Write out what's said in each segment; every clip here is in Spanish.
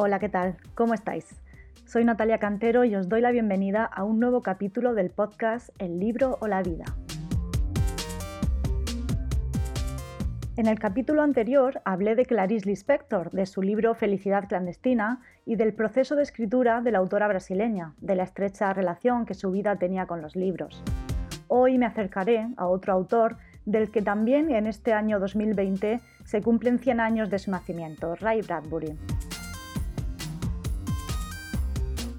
Hola, ¿qué tal? ¿Cómo estáis? Soy Natalia Cantero y os doy la bienvenida a un nuevo capítulo del podcast El libro o la vida. En el capítulo anterior hablé de Clarice Lispector, de su libro Felicidad clandestina y del proceso de escritura de la autora brasileña, de la estrecha relación que su vida tenía con los libros. Hoy me acercaré a otro autor del que también en este año 2020 se cumplen 100 años de su nacimiento, Ray Bradbury.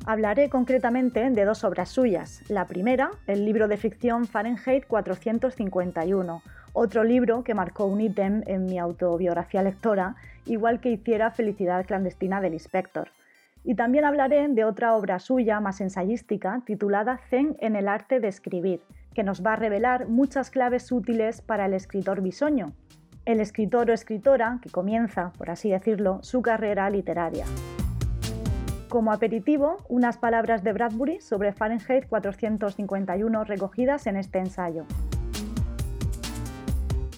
Hablaré concretamente de dos obras suyas. La primera, el libro de ficción Fahrenheit 451, otro libro que marcó un ítem en mi autobiografía lectora, igual que hiciera Felicidad clandestina del inspector. Y también hablaré de otra obra suya más ensayística titulada Zen en el arte de escribir, que nos va a revelar muchas claves útiles para el escritor bisoño, el escritor o escritora que comienza, por así decirlo, su carrera literaria. Como aperitivo, unas palabras de Bradbury sobre Fahrenheit 451 recogidas en este ensayo.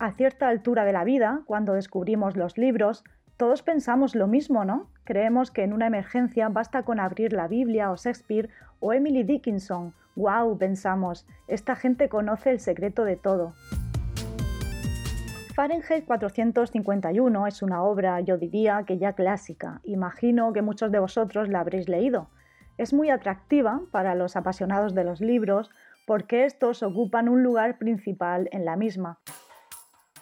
A cierta altura de la vida, cuando descubrimos los libros, todos pensamos lo mismo, ¿no? Creemos que en una emergencia basta con abrir la Biblia o Shakespeare o Emily Dickinson. ¡Wow! Pensamos, esta gente conoce el secreto de todo. Fahrenheit 451 es una obra, yo diría, que ya clásica. Imagino que muchos de vosotros la habréis leído. Es muy atractiva para los apasionados de los libros porque estos ocupan un lugar principal en la misma.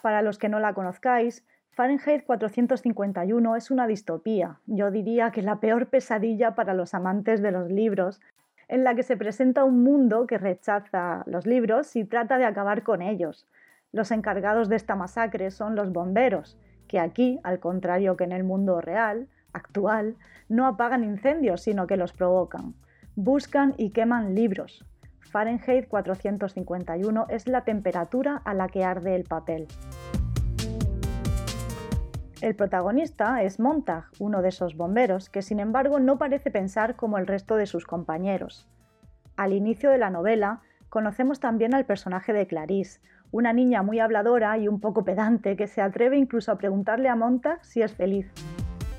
Para los que no la conozcáis, Fahrenheit 451 es una distopía, yo diría que la peor pesadilla para los amantes de los libros, en la que se presenta un mundo que rechaza los libros y trata de acabar con ellos. Los encargados de esta masacre son los bomberos, que aquí, al contrario que en el mundo real, actual, no apagan incendios, sino que los provocan. Buscan y queman libros. Fahrenheit 451 es la temperatura a la que arde el papel. El protagonista es Montag, uno de esos bomberos, que sin embargo no parece pensar como el resto de sus compañeros. Al inicio de la novela, conocemos también al personaje de Clarice, una niña muy habladora y un poco pedante que se atreve incluso a preguntarle a Montag si es feliz.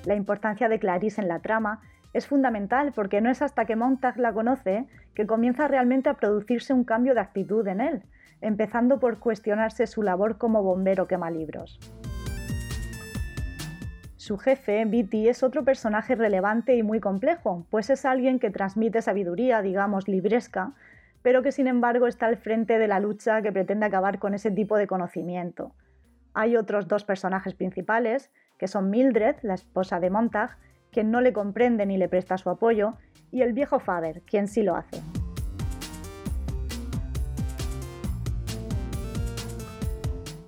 La importancia de Clarice en la trama es fundamental porque no es hasta que Montag la conoce que comienza realmente a producirse un cambio de actitud en él, empezando por cuestionarse su labor como bombero quema libros. Su jefe, Viti, es otro personaje relevante y muy complejo, pues es alguien que transmite sabiduría, digamos, libresca, pero que sin embargo está al frente de la lucha que pretende acabar con ese tipo de conocimiento. Hay otros dos personajes principales, que son Mildred, la esposa de Montag, quien no le comprende ni le presta su apoyo, y el viejo Faber, quien sí lo hace.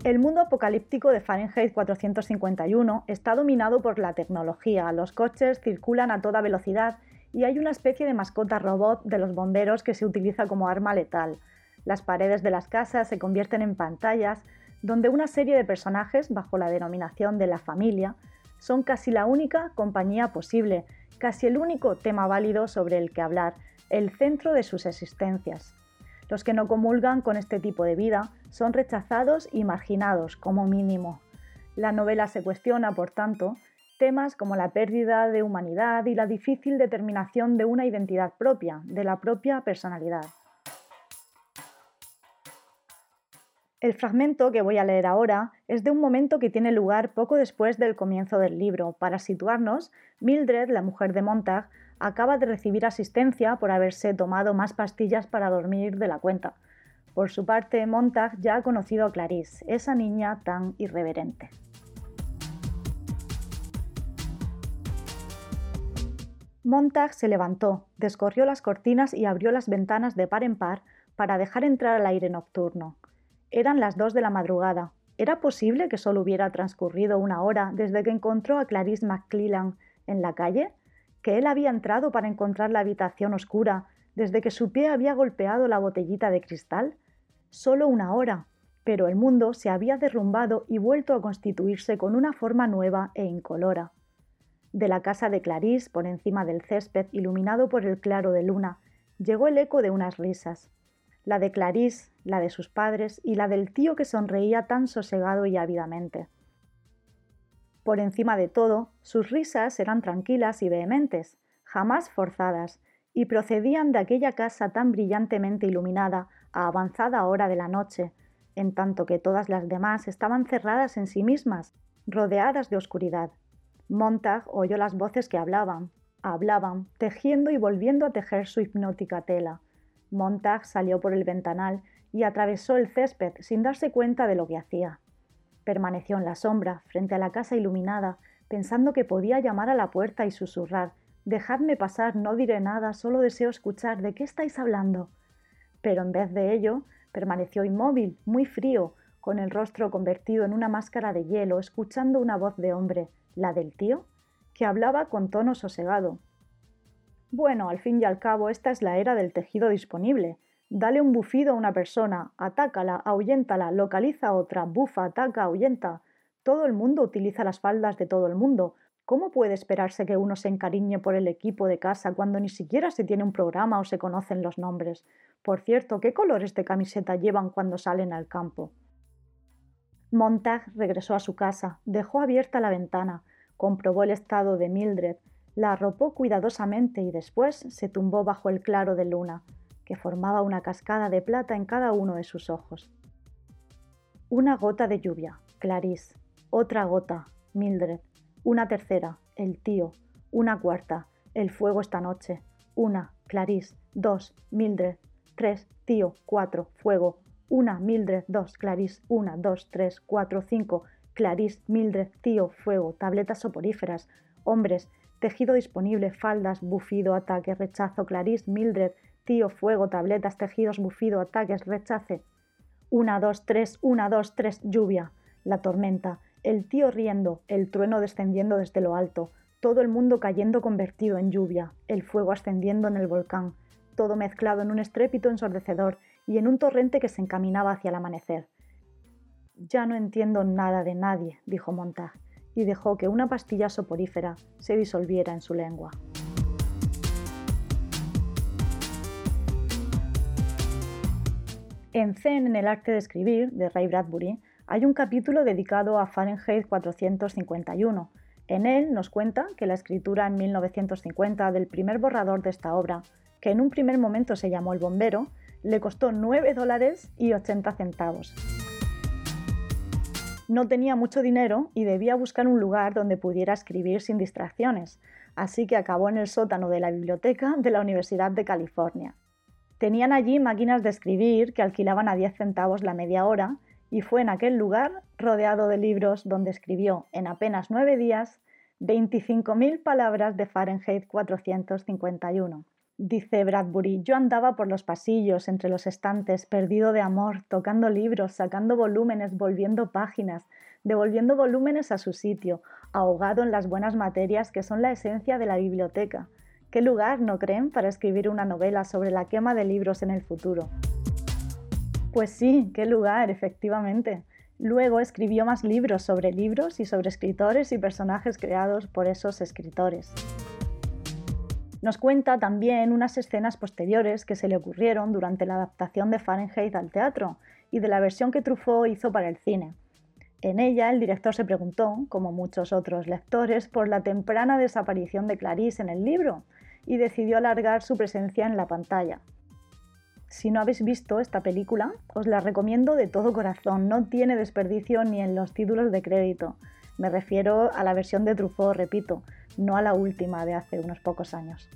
El mundo apocalíptico de Fahrenheit 451 está dominado por la tecnología, los coches circulan a toda velocidad y hay una especie de mascota robot de los bomberos que se utiliza como arma letal. Las paredes de las casas se convierten en pantallas donde una serie de personajes, bajo la denominación de la familia, son casi la única compañía posible, casi el único tema válido sobre el que hablar, el centro de sus existencias. Los que no comulgan con este tipo de vida son rechazados y marginados como mínimo. La novela se cuestiona, por tanto, temas como la pérdida de humanidad y la difícil determinación de una identidad propia, de la propia personalidad. El fragmento que voy a leer ahora es de un momento que tiene lugar poco después del comienzo del libro. Para situarnos, Mildred, la mujer de Montag, acaba de recibir asistencia por haberse tomado más pastillas para dormir de la cuenta. Por su parte, Montag ya ha conocido a Clarice, esa niña tan irreverente. Montag se levantó, descorrió las cortinas y abrió las ventanas de par en par para dejar entrar el aire nocturno. Eran las dos de la madrugada. ¿Era posible que solo hubiera transcurrido una hora desde que encontró a Clarice McClellan en la calle? ¿Que él había entrado para encontrar la habitación oscura desde que su pie había golpeado la botellita de cristal? Solo una hora, pero el mundo se había derrumbado y vuelto a constituirse con una forma nueva e incolora de la casa de Clarís, por encima del césped iluminado por el claro de luna, llegó el eco de unas risas. La de Clarís, la de sus padres y la del tío que sonreía tan sosegado y ávidamente. Por encima de todo, sus risas eran tranquilas y vehementes, jamás forzadas, y procedían de aquella casa tan brillantemente iluminada a avanzada hora de la noche, en tanto que todas las demás estaban cerradas en sí mismas, rodeadas de oscuridad. Montag oyó las voces que hablaban, hablaban, tejiendo y volviendo a tejer su hipnótica tela. Montag salió por el ventanal y atravesó el césped sin darse cuenta de lo que hacía. Permaneció en la sombra, frente a la casa iluminada, pensando que podía llamar a la puerta y susurrar Dejadme pasar, no diré nada, solo deseo escuchar. ¿De qué estáis hablando? Pero en vez de ello, permaneció inmóvil, muy frío, con el rostro convertido en una máscara de hielo, escuchando una voz de hombre, la del tío, que hablaba con tono sosegado. Bueno, al fin y al cabo, esta es la era del tejido disponible. Dale un bufido a una persona, atácala, ahuyéntala, localiza a otra, bufa, ataca, ahuyenta. Todo el mundo utiliza las faldas de todo el mundo. ¿Cómo puede esperarse que uno se encariñe por el equipo de casa cuando ni siquiera se tiene un programa o se conocen los nombres? Por cierto, ¿qué colores de camiseta llevan cuando salen al campo? Montag regresó a su casa, dejó abierta la ventana, comprobó el estado de Mildred, la arropó cuidadosamente y después se tumbó bajo el claro de luna que formaba una cascada de plata en cada uno de sus ojos. Una gota de lluvia, Clarice. Otra gota, Mildred. Una tercera, el tío. Una cuarta, el fuego esta noche. Una, Clarice. Dos, Mildred. Tres, tío. Cuatro, fuego. Una, Mildred. Dos, Clarice. Una, dos, tres, cuatro, cinco. Clarice, Mildred, tío, fuego, tabletas soporíferas, hombres, tejido disponible, faldas, bufido, ataque, rechazo, Clarice, Mildred, tío, fuego, tabletas, tejidos, bufido, ataques, rechace. Una, dos, tres, una, dos, tres, lluvia, la tormenta, el tío riendo, el trueno descendiendo desde lo alto, todo el mundo cayendo convertido en lluvia, el fuego ascendiendo en el volcán, todo mezclado en un estrépito ensordecedor y en un torrente que se encaminaba hacia el amanecer. Ya no entiendo nada de nadie, dijo Montag, y dejó que una pastilla soporífera se disolviera en su lengua. En Zen en el arte de escribir, de Ray Bradbury, hay un capítulo dedicado a Fahrenheit 451. En él nos cuenta que la escritura en 1950 del primer borrador de esta obra, que en un primer momento se llamó El Bombero, le costó 9 dólares y 80 centavos. No tenía mucho dinero y debía buscar un lugar donde pudiera escribir sin distracciones, así que acabó en el sótano de la biblioteca de la Universidad de California. Tenían allí máquinas de escribir que alquilaban a 10 centavos la media hora y fue en aquel lugar, rodeado de libros, donde escribió en apenas nueve días 25.000 palabras de Fahrenheit 451. Dice Bradbury, yo andaba por los pasillos, entre los estantes, perdido de amor, tocando libros, sacando volúmenes, volviendo páginas, devolviendo volúmenes a su sitio, ahogado en las buenas materias que son la esencia de la biblioteca. ¿Qué lugar, no creen, para escribir una novela sobre la quema de libros en el futuro? Pues sí, qué lugar, efectivamente. Luego escribió más libros sobre libros y sobre escritores y personajes creados por esos escritores. Nos cuenta también unas escenas posteriores que se le ocurrieron durante la adaptación de Fahrenheit al teatro y de la versión que Truffaut hizo para el cine. En ella el director se preguntó, como muchos otros lectores, por la temprana desaparición de Clarice en el libro y decidió alargar su presencia en la pantalla. Si no habéis visto esta película, os la recomiendo de todo corazón. No tiene desperdicio ni en los títulos de crédito. Me refiero a la versión de Truffaut, repito, no a la última de hace unos pocos años.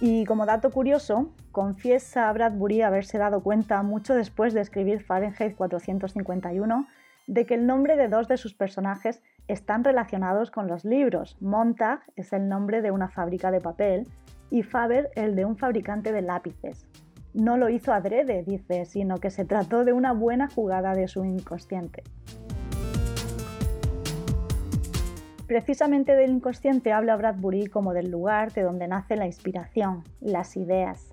Y como dato curioso, confiesa Bradbury haberse dado cuenta mucho después de escribir Fahrenheit 451 de que el nombre de dos de sus personajes están relacionados con los libros. Montag es el nombre de una fábrica de papel y Faber el de un fabricante de lápices. No lo hizo adrede, dice, sino que se trató de una buena jugada de su inconsciente. Precisamente del inconsciente habla Bradbury como del lugar de donde nace la inspiración, las ideas.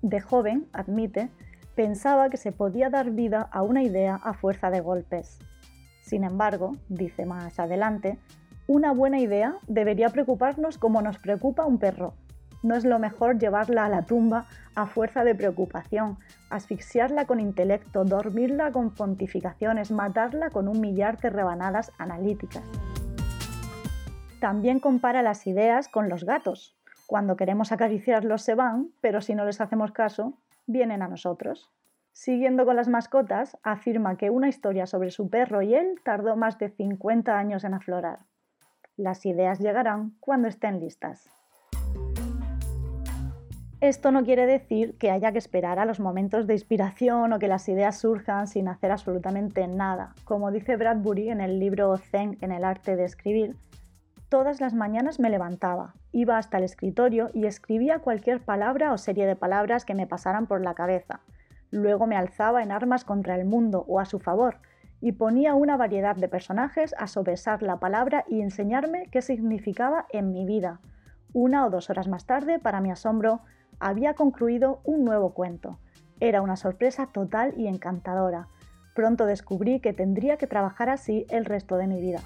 De joven, admite, pensaba que se podía dar vida a una idea a fuerza de golpes. Sin embargo, dice más adelante, una buena idea debería preocuparnos como nos preocupa un perro. ¿No es lo mejor llevarla a la tumba a fuerza de preocupación, asfixiarla con intelecto, dormirla con pontificaciones, matarla con un millar de rebanadas analíticas? También compara las ideas con los gatos. Cuando queremos acariciarlos se van, pero si no les hacemos caso, vienen a nosotros. Siguiendo con las mascotas, afirma que una historia sobre su perro y él tardó más de 50 años en aflorar. Las ideas llegarán cuando estén listas. Esto no quiere decir que haya que esperar a los momentos de inspiración o que las ideas surjan sin hacer absolutamente nada. Como dice Bradbury en el libro Zen en el arte de escribir, todas las mañanas me levantaba, iba hasta el escritorio y escribía cualquier palabra o serie de palabras que me pasaran por la cabeza. Luego me alzaba en armas contra el mundo o a su favor y ponía una variedad de personajes a sopesar la palabra y enseñarme qué significaba en mi vida. Una o dos horas más tarde, para mi asombro, había concluido un nuevo cuento. Era una sorpresa total y encantadora. Pronto descubrí que tendría que trabajar así el resto de mi vida.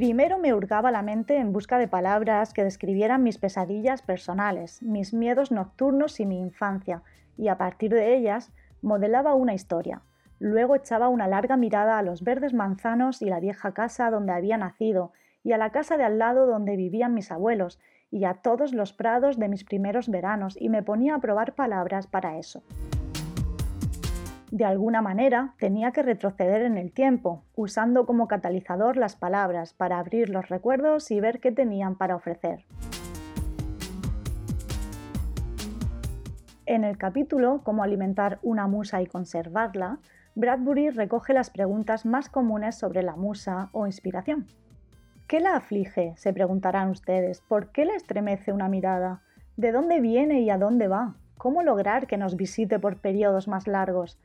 Primero me hurgaba la mente en busca de palabras que describieran mis pesadillas personales, mis miedos nocturnos y mi infancia, y a partir de ellas modelaba una historia. Luego echaba una larga mirada a los verdes manzanos y la vieja casa donde había nacido, y a la casa de al lado donde vivían mis abuelos, y a todos los prados de mis primeros veranos, y me ponía a probar palabras para eso. De alguna manera tenía que retroceder en el tiempo, usando como catalizador las palabras para abrir los recuerdos y ver qué tenían para ofrecer. En el capítulo Cómo alimentar una musa y conservarla, Bradbury recoge las preguntas más comunes sobre la musa o inspiración. ¿Qué la aflige? se preguntarán ustedes. ¿Por qué le estremece una mirada? ¿De dónde viene y a dónde va? ¿Cómo lograr que nos visite por periodos más largos?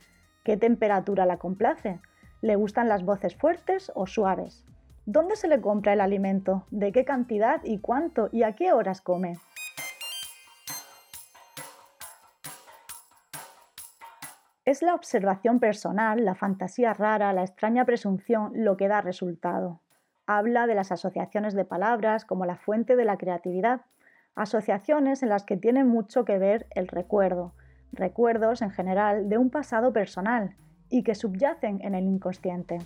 ¿Qué temperatura la complace? ¿Le gustan las voces fuertes o suaves? ¿Dónde se le compra el alimento? ¿De qué cantidad y cuánto y a qué horas come? Es la observación personal, la fantasía rara, la extraña presunción lo que da resultado habla de las asociaciones de palabras como la fuente de la creatividad, asociaciones en las que tiene mucho que ver el recuerdo, recuerdos en general de un pasado personal y que subyacen en el inconsciente.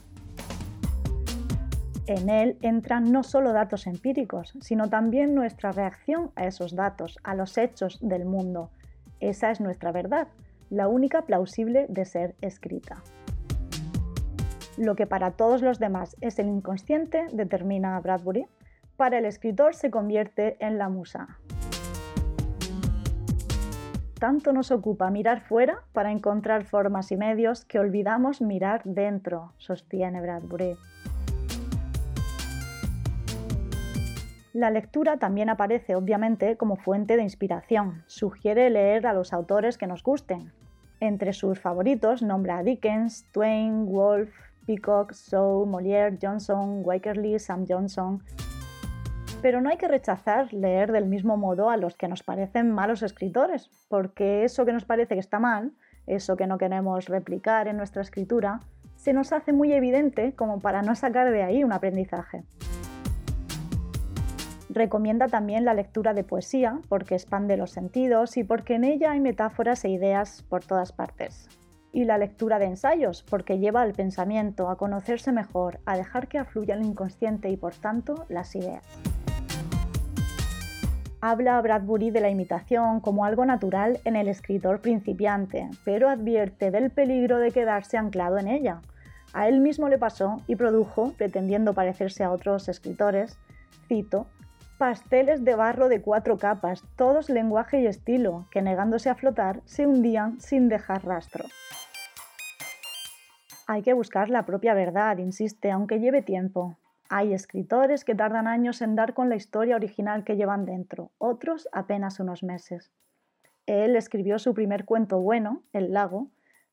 En él entran no solo datos empíricos, sino también nuestra reacción a esos datos, a los hechos del mundo. Esa es nuestra verdad, la única plausible de ser escrita. Lo que para todos los demás es el inconsciente, determina Bradbury, para el escritor se convierte en la musa. Tanto nos ocupa mirar fuera para encontrar formas y medios que olvidamos mirar dentro, sostiene Bradbury. La lectura también aparece obviamente como fuente de inspiración. Sugiere leer a los autores que nos gusten. Entre sus favoritos nombra a Dickens, Twain, Wolfe, Peacock, Shaw, Molière, Johnson, Wykerly, Sam Johnson. Pero no hay que rechazar leer del mismo modo a los que nos parecen malos escritores, porque eso que nos parece que está mal, eso que no queremos replicar en nuestra escritura, se nos hace muy evidente como para no sacar de ahí un aprendizaje. Recomienda también la lectura de poesía porque expande los sentidos y porque en ella hay metáforas e ideas por todas partes y la lectura de ensayos, porque lleva al pensamiento a conocerse mejor, a dejar que afluya el inconsciente y por tanto las ideas. Habla Bradbury de la imitación como algo natural en el escritor principiante, pero advierte del peligro de quedarse anclado en ella. A él mismo le pasó y produjo, pretendiendo parecerse a otros escritores, cito, pasteles de barro de cuatro capas, todos lenguaje y estilo, que negándose a flotar se hundían sin dejar rastro. Hay que buscar la propia verdad, insiste, aunque lleve tiempo. Hay escritores que tardan años en dar con la historia original que llevan dentro, otros apenas unos meses. Él escribió su primer cuento bueno, El lago,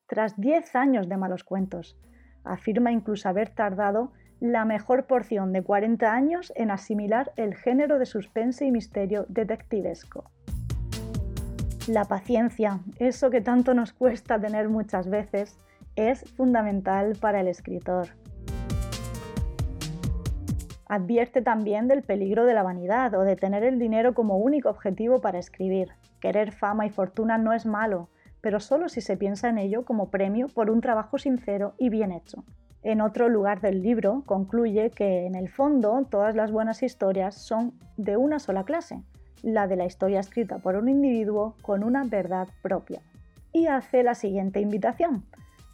tras 10 años de malos cuentos. Afirma incluso haber tardado la mejor porción de 40 años en asimilar el género de suspense y misterio detectivesco. La paciencia, eso que tanto nos cuesta tener muchas veces, es fundamental para el escritor. Advierte también del peligro de la vanidad o de tener el dinero como único objetivo para escribir. Querer fama y fortuna no es malo, pero solo si se piensa en ello como premio por un trabajo sincero y bien hecho. En otro lugar del libro concluye que en el fondo todas las buenas historias son de una sola clase, la de la historia escrita por un individuo con una verdad propia. Y hace la siguiente invitación,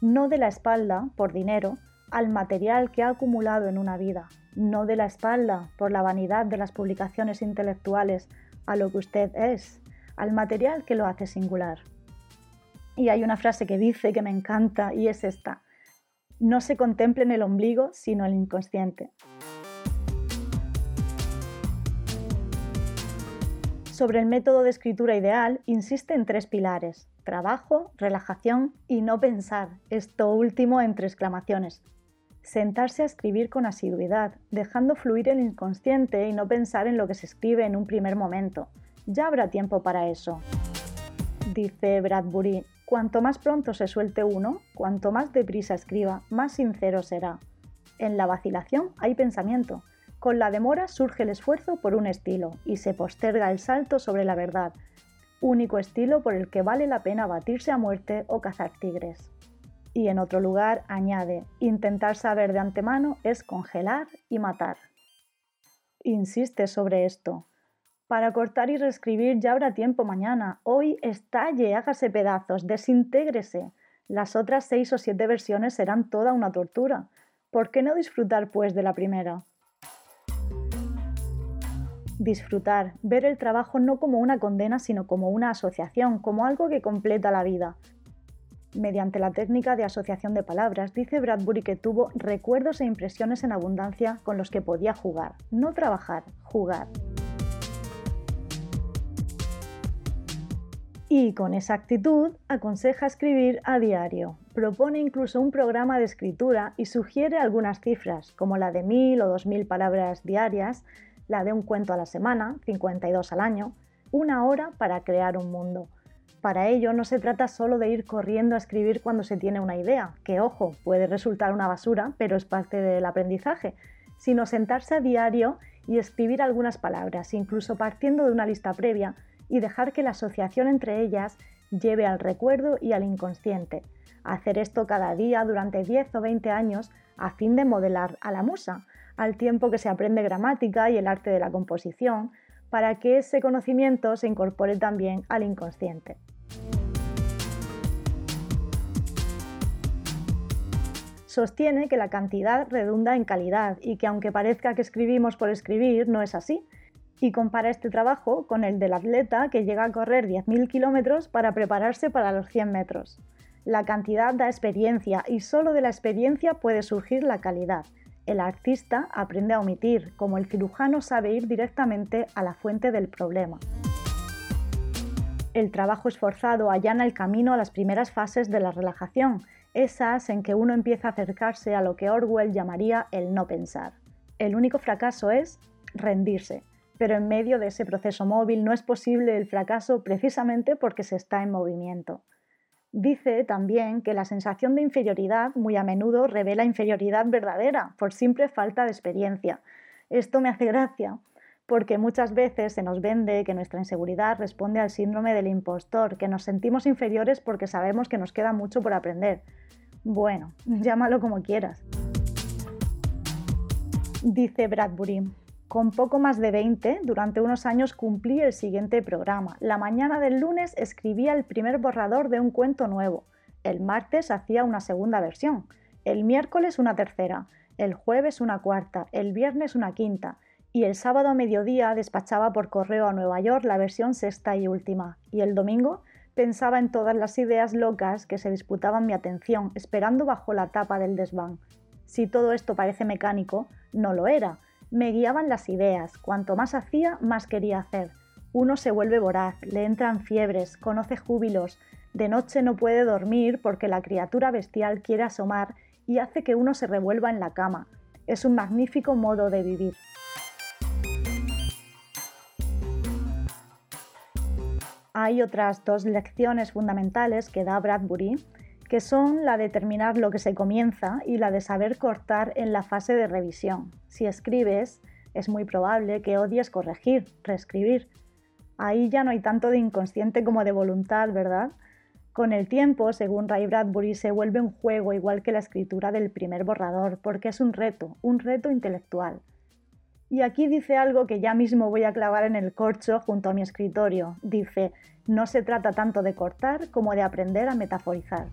no de la espalda, por dinero, al material que ha acumulado en una vida, no de la espalda, por la vanidad de las publicaciones intelectuales, a lo que usted es, al material que lo hace singular. Y hay una frase que dice que me encanta y es esta, no se contemple en el ombligo, sino el inconsciente. Sobre el método de escritura ideal, insiste en tres pilares, trabajo, relajación y no pensar, esto último entre exclamaciones, sentarse a escribir con asiduidad, dejando fluir el inconsciente y no pensar en lo que se escribe en un primer momento. Ya habrá tiempo para eso. Dice Bradbury, cuanto más pronto se suelte uno, cuanto más deprisa escriba, más sincero será. En la vacilación hay pensamiento. Con la demora surge el esfuerzo por un estilo y se posterga el salto sobre la verdad, único estilo por el que vale la pena batirse a muerte o cazar tigres y en otro lugar añade, intentar saber de antemano es congelar y matar. Insiste sobre esto. Para cortar y reescribir ya habrá tiempo mañana. Hoy estalle, hágase pedazos, desintégrese. Las otras seis o siete versiones serán toda una tortura. ¿Por qué no disfrutar pues de la primera? Disfrutar, ver el trabajo no como una condena, sino como una asociación, como algo que completa la vida, mediante la técnica de asociación de palabras, dice Bradbury que tuvo recuerdos e impresiones en abundancia con los que podía jugar, no trabajar, jugar. Y con esa actitud aconseja escribir a diario. Propone incluso un programa de escritura y sugiere algunas cifras, como la de mil o dos mil palabras diarias, la de un cuento a la semana, 52 al año, una hora para crear un mundo. Para ello no se trata solo de ir corriendo a escribir cuando se tiene una idea, que ojo, puede resultar una basura, pero es parte del aprendizaje, sino sentarse a diario y escribir algunas palabras, incluso partiendo de una lista previa, y dejar que la asociación entre ellas lleve al recuerdo y al inconsciente. Hacer esto cada día durante 10 o 20 años a fin de modelar a la musa, al tiempo que se aprende gramática y el arte de la composición, para que ese conocimiento se incorpore también al inconsciente. Sostiene que la cantidad redunda en calidad y que aunque parezca que escribimos por escribir, no es así. Y compara este trabajo con el del atleta que llega a correr 10.000 kilómetros para prepararse para los 100 metros. La cantidad da experiencia y solo de la experiencia puede surgir la calidad. El artista aprende a omitir, como el cirujano sabe ir directamente a la fuente del problema. El trabajo esforzado allana el camino a las primeras fases de la relajación esas en que uno empieza a acercarse a lo que Orwell llamaría el no pensar. El único fracaso es rendirse, pero en medio de ese proceso móvil no es posible el fracaso precisamente porque se está en movimiento. Dice también que la sensación de inferioridad muy a menudo revela inferioridad verdadera por simple falta de experiencia. Esto me hace gracia, porque muchas veces se nos vende que nuestra inseguridad responde al síndrome del impostor, que nos sentimos inferiores porque sabemos que nos queda mucho por aprender. Bueno, llámalo como quieras. Dice Bradbury, con poco más de 20, durante unos años cumplí el siguiente programa. La mañana del lunes escribía el primer borrador de un cuento nuevo. El martes hacía una segunda versión. El miércoles una tercera. El jueves una cuarta. El viernes una quinta. Y el sábado a mediodía despachaba por correo a Nueva York la versión sexta y última. Y el domingo Pensaba en todas las ideas locas que se disputaban mi atención, esperando bajo la tapa del desván. Si todo esto parece mecánico, no lo era. Me guiaban las ideas. Cuanto más hacía, más quería hacer. Uno se vuelve voraz, le entran fiebres, conoce júbilos. De noche no puede dormir porque la criatura bestial quiere asomar y hace que uno se revuelva en la cama. Es un magnífico modo de vivir. Hay otras dos lecciones fundamentales que da Bradbury que son la de terminar lo que se comienza y la de saber cortar en la fase de revisión. Si escribes, es muy probable que odies corregir, reescribir. Ahí ya no hay tanto de inconsciente como de voluntad, ¿verdad? Con el tiempo, según Ray Bradbury, se vuelve un juego igual que la escritura del primer borrador, porque es un reto, un reto intelectual. Y aquí dice algo que ya mismo voy a clavar en el corcho junto a mi escritorio. Dice, no se trata tanto de cortar como de aprender a metaforizar.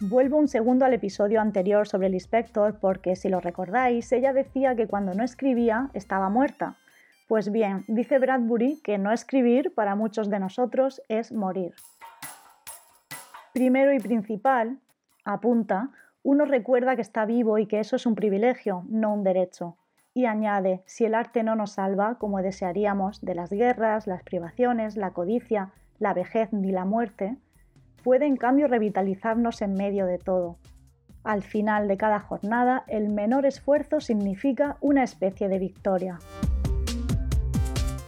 Vuelvo un segundo al episodio anterior sobre el inspector porque, si lo recordáis, ella decía que cuando no escribía estaba muerta. Pues bien, dice Bradbury que no escribir para muchos de nosotros es morir. Primero y principal, apunta, uno recuerda que está vivo y que eso es un privilegio, no un derecho. Y añade, si el arte no nos salva, como desearíamos, de las guerras, las privaciones, la codicia, la vejez ni la muerte, puede en cambio revitalizarnos en medio de todo. Al final de cada jornada, el menor esfuerzo significa una especie de victoria.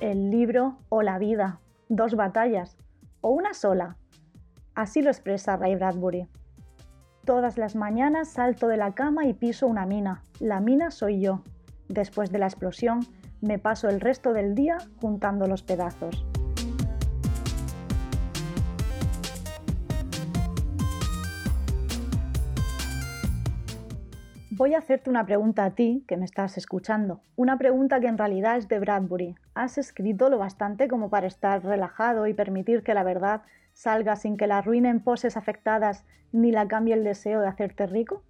El libro o la vida, dos batallas, o una sola. Así lo expresa Ray Bradbury. Todas las mañanas salto de la cama y piso una mina. La mina soy yo. Después de la explosión, me paso el resto del día juntando los pedazos. Voy a hacerte una pregunta a ti que me estás escuchando. Una pregunta que en realidad es de Bradbury. ¿Has escrito lo bastante como para estar relajado y permitir que la verdad salga sin que la arruinen poses afectadas ni la cambie el deseo de hacerte rico?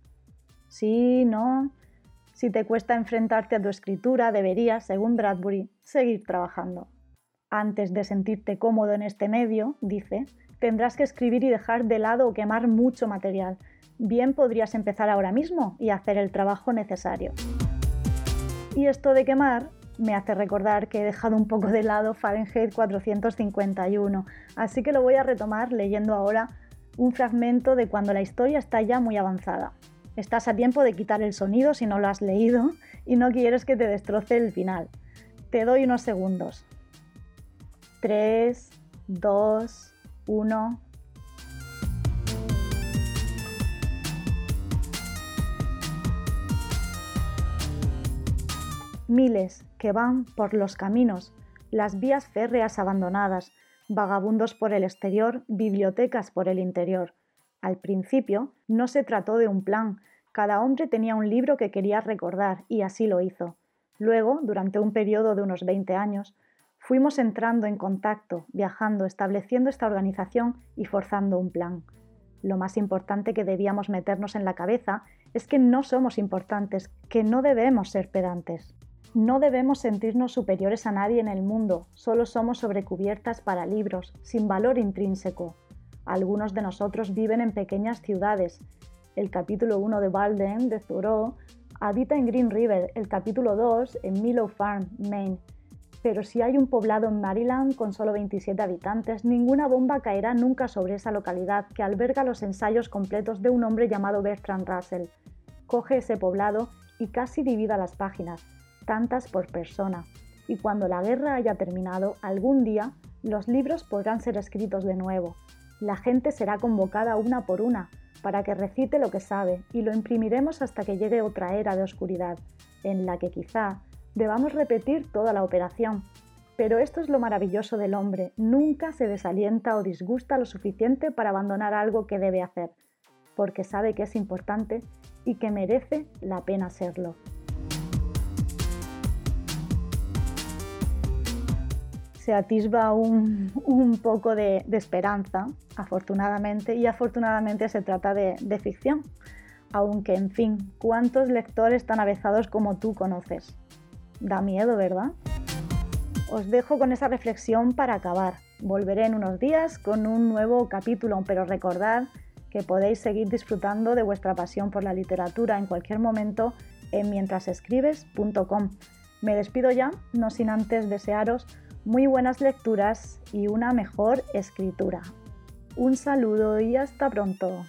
Sí, no. Si te cuesta enfrentarte a tu escritura, deberías, según Bradbury, seguir trabajando. Antes de sentirte cómodo en este medio, dice, tendrás que escribir y dejar de lado o quemar mucho material bien podrías empezar ahora mismo y hacer el trabajo necesario. Y esto de quemar me hace recordar que he dejado un poco de lado Fahrenheit 451, así que lo voy a retomar leyendo ahora un fragmento de cuando la historia está ya muy avanzada. Estás a tiempo de quitar el sonido si no lo has leído y no quieres que te destroce el final. Te doy unos segundos. 3, 2, 1. Miles que van por los caminos, las vías férreas abandonadas, vagabundos por el exterior, bibliotecas por el interior. Al principio no se trató de un plan, cada hombre tenía un libro que quería recordar y así lo hizo. Luego, durante un periodo de unos 20 años, fuimos entrando en contacto, viajando, estableciendo esta organización y forzando un plan. Lo más importante que debíamos meternos en la cabeza es que no somos importantes, que no debemos ser pedantes. No debemos sentirnos superiores a nadie en el mundo, solo somos sobrecubiertas para libros, sin valor intrínseco. Algunos de nosotros viven en pequeñas ciudades. El capítulo 1 de Balden, de Thoreau, habita en Green River, el capítulo 2 en Milo Farm, Maine. Pero si hay un poblado en Maryland con solo 27 habitantes, ninguna bomba caerá nunca sobre esa localidad que alberga los ensayos completos de un hombre llamado Bertrand Russell. Coge ese poblado y casi divida las páginas tantas por persona, y cuando la guerra haya terminado, algún día los libros podrán ser escritos de nuevo. La gente será convocada una por una para que recite lo que sabe y lo imprimiremos hasta que llegue otra era de oscuridad, en la que quizá debamos repetir toda la operación. Pero esto es lo maravilloso del hombre, nunca se desalienta o disgusta lo suficiente para abandonar algo que debe hacer, porque sabe que es importante y que merece la pena serlo. Se atisba un, poco de, esperanza, afortunadamente, y afortunadamente se trata de, de ficción. Aunque, en fin, ¿cuántos lectores tan avezados como tú conoces? Da miedo, ¿verdad? Os dejo con esa reflexión para acabar. Volveré en unos días con un nuevo capítulo, pero recordad que podéis seguir disfrutando de vuestra pasión por la literatura en cualquier momento en mientrasescribes.com. Me despido ya, no sin antes desearos muy buenas lecturas y una mejor escritura. Un saludo y hasta pronto.